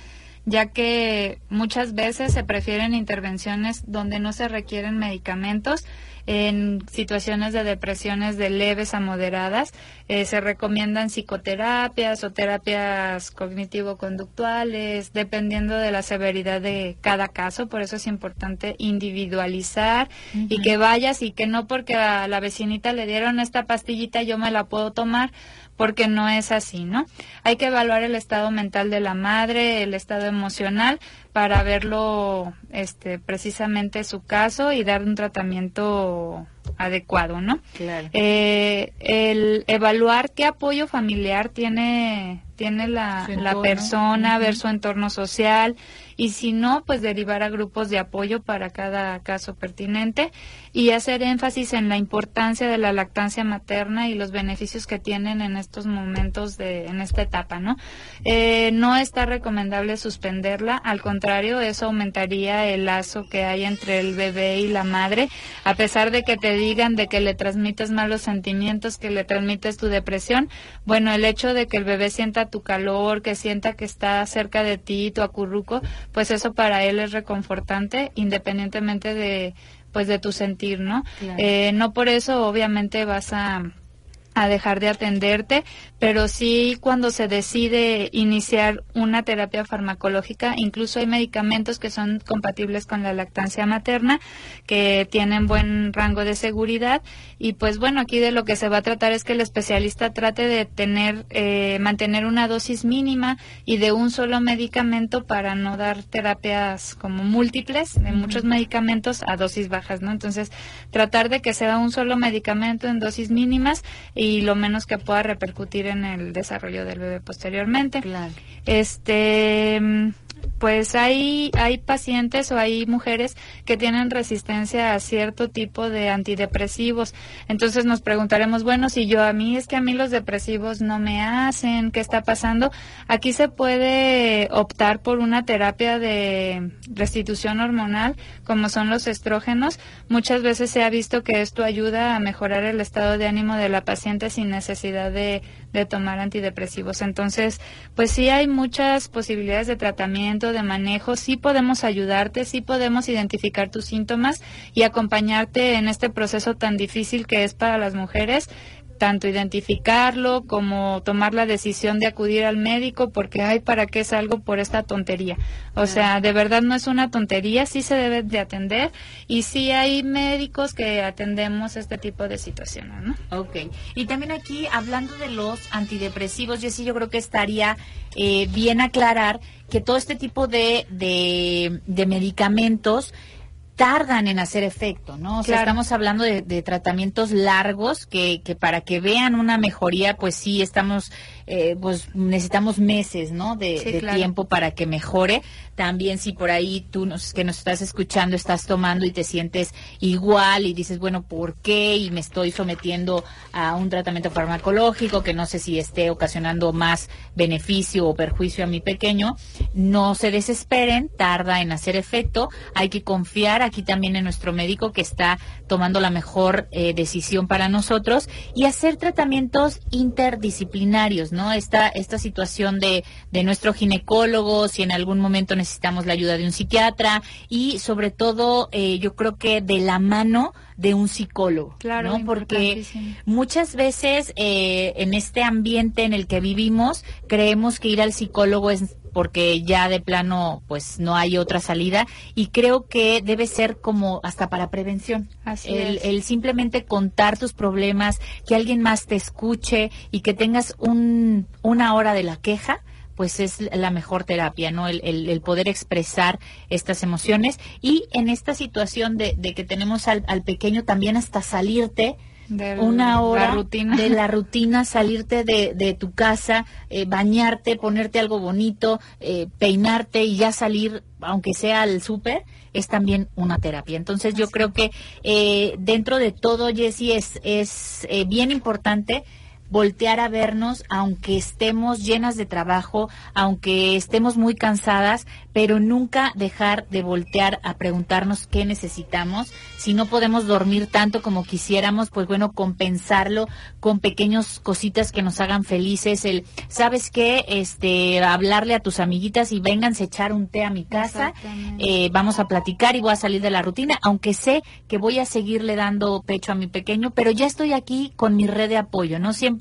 ya que muchas veces se prefieren intervenciones donde no se requieren medicamentos. En situaciones de depresiones de leves a moderadas eh, se recomiendan psicoterapias o terapias cognitivo-conductuales, dependiendo de la severidad de cada caso. Por eso es importante individualizar y que vayas y que no porque a la vecinita le dieron esta pastillita yo me la puedo tomar porque no es así, ¿no? Hay que evaluar el estado mental de la madre, el estado emocional para verlo este precisamente su caso y dar un tratamiento adecuado, ¿no? Claro. Eh, el evaluar qué apoyo familiar tiene tiene la, la persona, ver su entorno social y si no, pues derivar a grupos de apoyo para cada caso pertinente y hacer énfasis en la importancia de la lactancia materna y los beneficios que tienen en estos momentos de en esta etapa, ¿no? Eh, no está recomendable suspenderla, al contrario, eso aumentaría el lazo que hay entre el bebé y la madre, a pesar de que te digan de que le transmites malos sentimientos, que le transmites tu depresión, bueno, el hecho de que el bebé sienta tu calor, que sienta que está cerca de ti, tu acurruco, pues eso para él es reconfortante, independientemente de pues de tu sentir, ¿no? Eh, no por eso obviamente vas a a dejar de atenderte, pero sí cuando se decide iniciar una terapia farmacológica, incluso hay medicamentos que son compatibles con la lactancia materna, que tienen buen rango de seguridad y pues bueno, aquí de lo que se va a tratar es que el especialista trate de tener, eh, mantener una dosis mínima y de un solo medicamento para no dar terapias como múltiples de muchos medicamentos a dosis bajas, ¿no? Entonces, tratar de que sea un solo medicamento en dosis mínimas y lo menos que pueda repercutir en el desarrollo del bebé posteriormente. Claro. Este pues hay, hay pacientes o hay mujeres que tienen resistencia a cierto tipo de antidepresivos. Entonces nos preguntaremos, bueno, si yo a mí es que a mí los depresivos no me hacen, ¿qué está pasando? Aquí se puede optar por una terapia de restitución hormonal, como son los estrógenos. Muchas veces se ha visto que esto ayuda a mejorar el estado de ánimo de la paciente sin necesidad de de tomar antidepresivos. Entonces, pues sí hay muchas posibilidades de tratamiento, de manejo, sí podemos ayudarte, sí podemos identificar tus síntomas y acompañarte en este proceso tan difícil que es para las mujeres tanto identificarlo como tomar la decisión de acudir al médico porque hay para qué salgo por esta tontería. O sea, de verdad no es una tontería, sí se debe de atender y sí hay médicos que atendemos este tipo de situaciones, ¿no? Ok. Y también aquí, hablando de los antidepresivos, yo sí yo creo que estaría eh, bien aclarar que todo este tipo de, de, de medicamentos tardan en hacer efecto, ¿no? O sea, estamos hablando de, de, tratamientos largos que, que para que vean una mejoría, pues sí, estamos eh, pues necesitamos meses, ¿no? De, tiempo para que mejore. También si por ahí tú nos, que nos estás escuchando estás tomando y te sientes igual y dices, bueno, ¿por qué? Y me estoy sometiendo a un tratamiento farmacológico que no sé si esté ocasionando más beneficio o perjuicio a mi pequeño. No se desesperen, tarda en hacer efecto. Hay que confiar aquí también en nuestro médico que está tomando la mejor eh, decisión para nosotros y hacer tratamientos interdisciplinarios, ¿no? Esta, esta situación de, de nuestro ginecólogo, si en algún momento necesitamos la ayuda de un psiquiatra y sobre todo eh, yo creo que de la mano de un psicólogo, claro, ¿no? Porque muchas veces eh, en este ambiente en el que vivimos creemos que ir al psicólogo es porque ya de plano pues no hay otra salida y creo que debe ser como hasta para prevención. el, el, simplemente contar tus problemas, que alguien más te escuche y que tengas un, una hora de la queja pues es la mejor terapia, ¿no? El, el, poder expresar estas emociones y en esta situación de, de que tenemos al, al pequeño también hasta salirte, una hora de la rutina, salirte de, de tu casa, eh, bañarte, ponerte algo bonito, eh, peinarte y ya salir, aunque sea al súper, es también una terapia. Entonces yo creo que eh, dentro de todo, Jessie, es, es bien importante voltear a vernos, aunque estemos llenas de trabajo, aunque estemos muy cansadas, pero nunca dejar de voltear a preguntarnos qué necesitamos. Si no podemos dormir tanto como quisiéramos, pues bueno, compensarlo con pequeños cositas que nos hagan felices. El, ¿sabes qué? Este, hablarle a tus amiguitas y vénganse a echar un té a mi casa. Eh, vamos a platicar y voy a salir de la rutina, aunque sé que voy a seguirle dando pecho a mi pequeño, pero ya estoy aquí con mi red de apoyo, ¿no? Siempre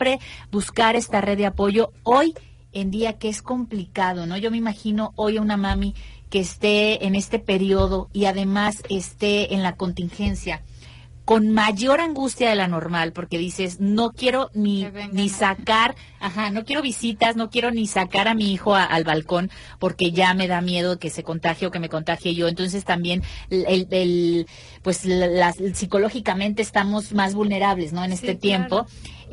buscar esta red de apoyo. Hoy en día que es complicado, ¿no? Yo me imagino hoy a una mami que esté en este periodo y además esté en la contingencia con mayor angustia de la normal, porque dices, no quiero ni, ni sacar, ajá, no quiero visitas, no quiero ni sacar a mi hijo al balcón, porque ya me da miedo que se contagie o que me contagie yo. Entonces también, el, el pues psicológicamente estamos más vulnerables, ¿no? En este tiempo.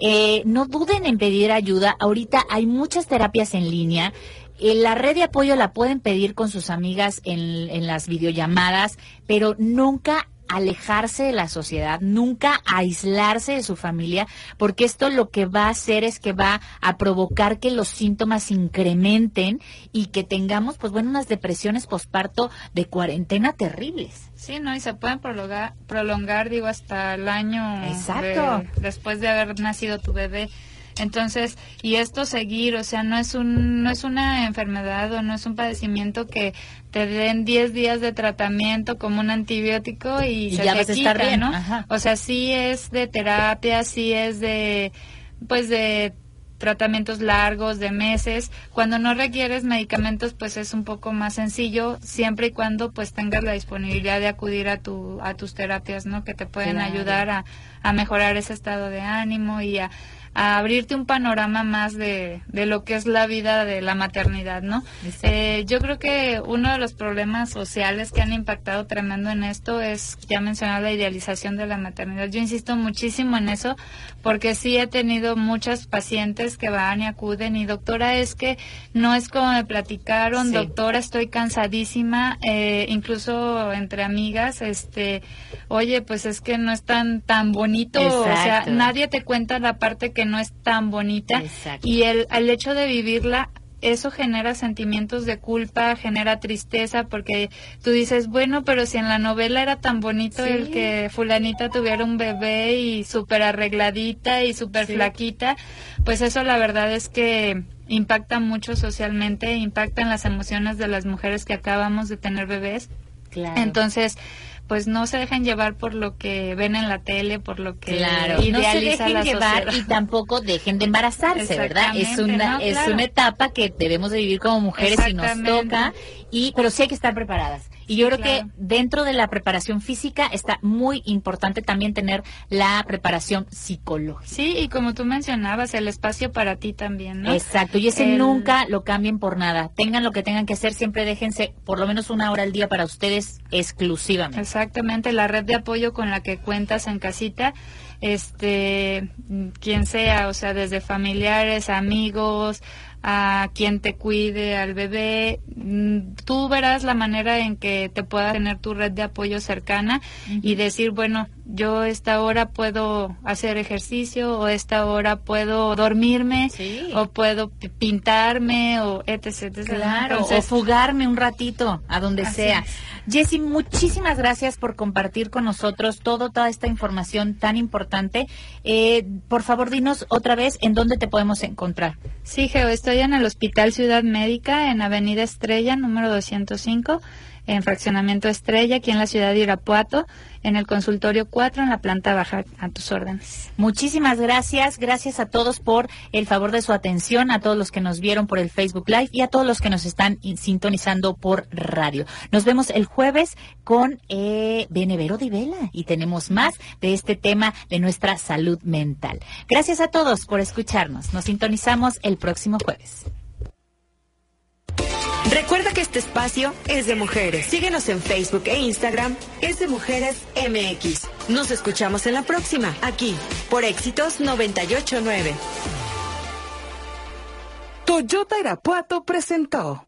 Eh, no duden en pedir ayuda. Ahorita hay muchas terapias en línea. Eh, la red de apoyo la pueden pedir con sus amigas en, en las videollamadas, pero nunca alejarse de la sociedad, nunca aislarse de su familia, porque esto lo que va a hacer es que va a provocar que los síntomas incrementen y que tengamos, pues bueno, unas depresiones posparto de cuarentena terribles. Sí, ¿no? Y se pueden prolongar, prolongar digo, hasta el año Exacto. después de haber nacido tu bebé. Entonces, y esto seguir, o sea, no es un no es una enfermedad o no es un padecimiento que te den 10 días de tratamiento como un antibiótico y, se ya te vas a estar bien, ¿no? O sea, sí es de terapia, sí es de pues de tratamientos largos de meses. Cuando no requieres medicamentos, pues es un poco más sencillo, siempre y cuando pues tengas la disponibilidad de acudir a tu a tus terapias, ¿no? Que te pueden ayudar a, a mejorar ese estado de ánimo y a a abrirte un panorama más de, de lo que es la vida de la maternidad, ¿no? Eh, yo creo que uno de los problemas sociales que han impactado tremendo en esto es, ya mencionaba, la idealización de la maternidad. Yo insisto muchísimo en eso porque sí he tenido muchas pacientes que van y acuden y doctora, es que no es como me platicaron, doctora, estoy cansadísima, eh, incluso entre amigas, este, oye, pues es que no es tan, tan bonito, o sea, nadie te cuenta la parte que no es tan bonita. Y el, el hecho de vivirla eso genera sentimientos de culpa, genera tristeza, porque tú dices, bueno, pero si en la novela era tan bonito el que fulanita tuviera un bebé y súper arregladita y súper flaquita, pues eso la verdad es que impacta mucho socialmente, impacta en las emociones de las mujeres que acabamos de tener bebés. Entonces, pues no se dejen llevar por lo que ven en la tele, por lo que claro, idealiza no se dejen llevar y tampoco dejen de embarazarse, ¿verdad? Es una es una etapa que debemos de vivir como mujeres y nos toca y pero sí hay que estar preparadas. Y yo creo que dentro de la preparación física está muy importante también tener la preparación psicológica. Sí, y como tú mencionabas, el espacio para ti también, ¿no? Exacto, y ese nunca lo cambien por nada. Tengan lo que tengan que hacer, siempre déjense por lo menos una hora al día para ustedes exclusivamente. Exactamente, la red de apoyo con la que cuentas en casita este quien sea, o sea, desde familiares, amigos, a quien te cuide al bebé. Mm, tú verás la manera en que te pueda tener tu red de apoyo cercana y decir, bueno, yo esta hora puedo hacer ejercicio o esta hora puedo dormirme o puedo pintarme o etc. Claro, o fugarme un ratito a donde sea. Jessy, muchísimas gracias por compartir con nosotros todo, toda esta información tan importante. Eh, por favor, dinos otra vez en dónde te podemos encontrar. Sí, Geo, estoy en el Hospital Ciudad Médica, en Avenida Estrella, número 205 en Fraccionamiento Estrella, aquí en la ciudad de Irapuato, en el consultorio 4, en la planta baja, a tus órdenes. Muchísimas gracias. Gracias a todos por el favor de su atención, a todos los que nos vieron por el Facebook Live y a todos los que nos están sintonizando por radio. Nos vemos el jueves con eh, Benevero Vela y tenemos más de este tema de nuestra salud mental. Gracias a todos por escucharnos. Nos sintonizamos el próximo jueves. Recuerda que este espacio es de mujeres. Síguenos en Facebook e Instagram, es de Mujeres MX. Nos escuchamos en la próxima, aquí, por Éxitos 989. Toyota Irapuato presentó.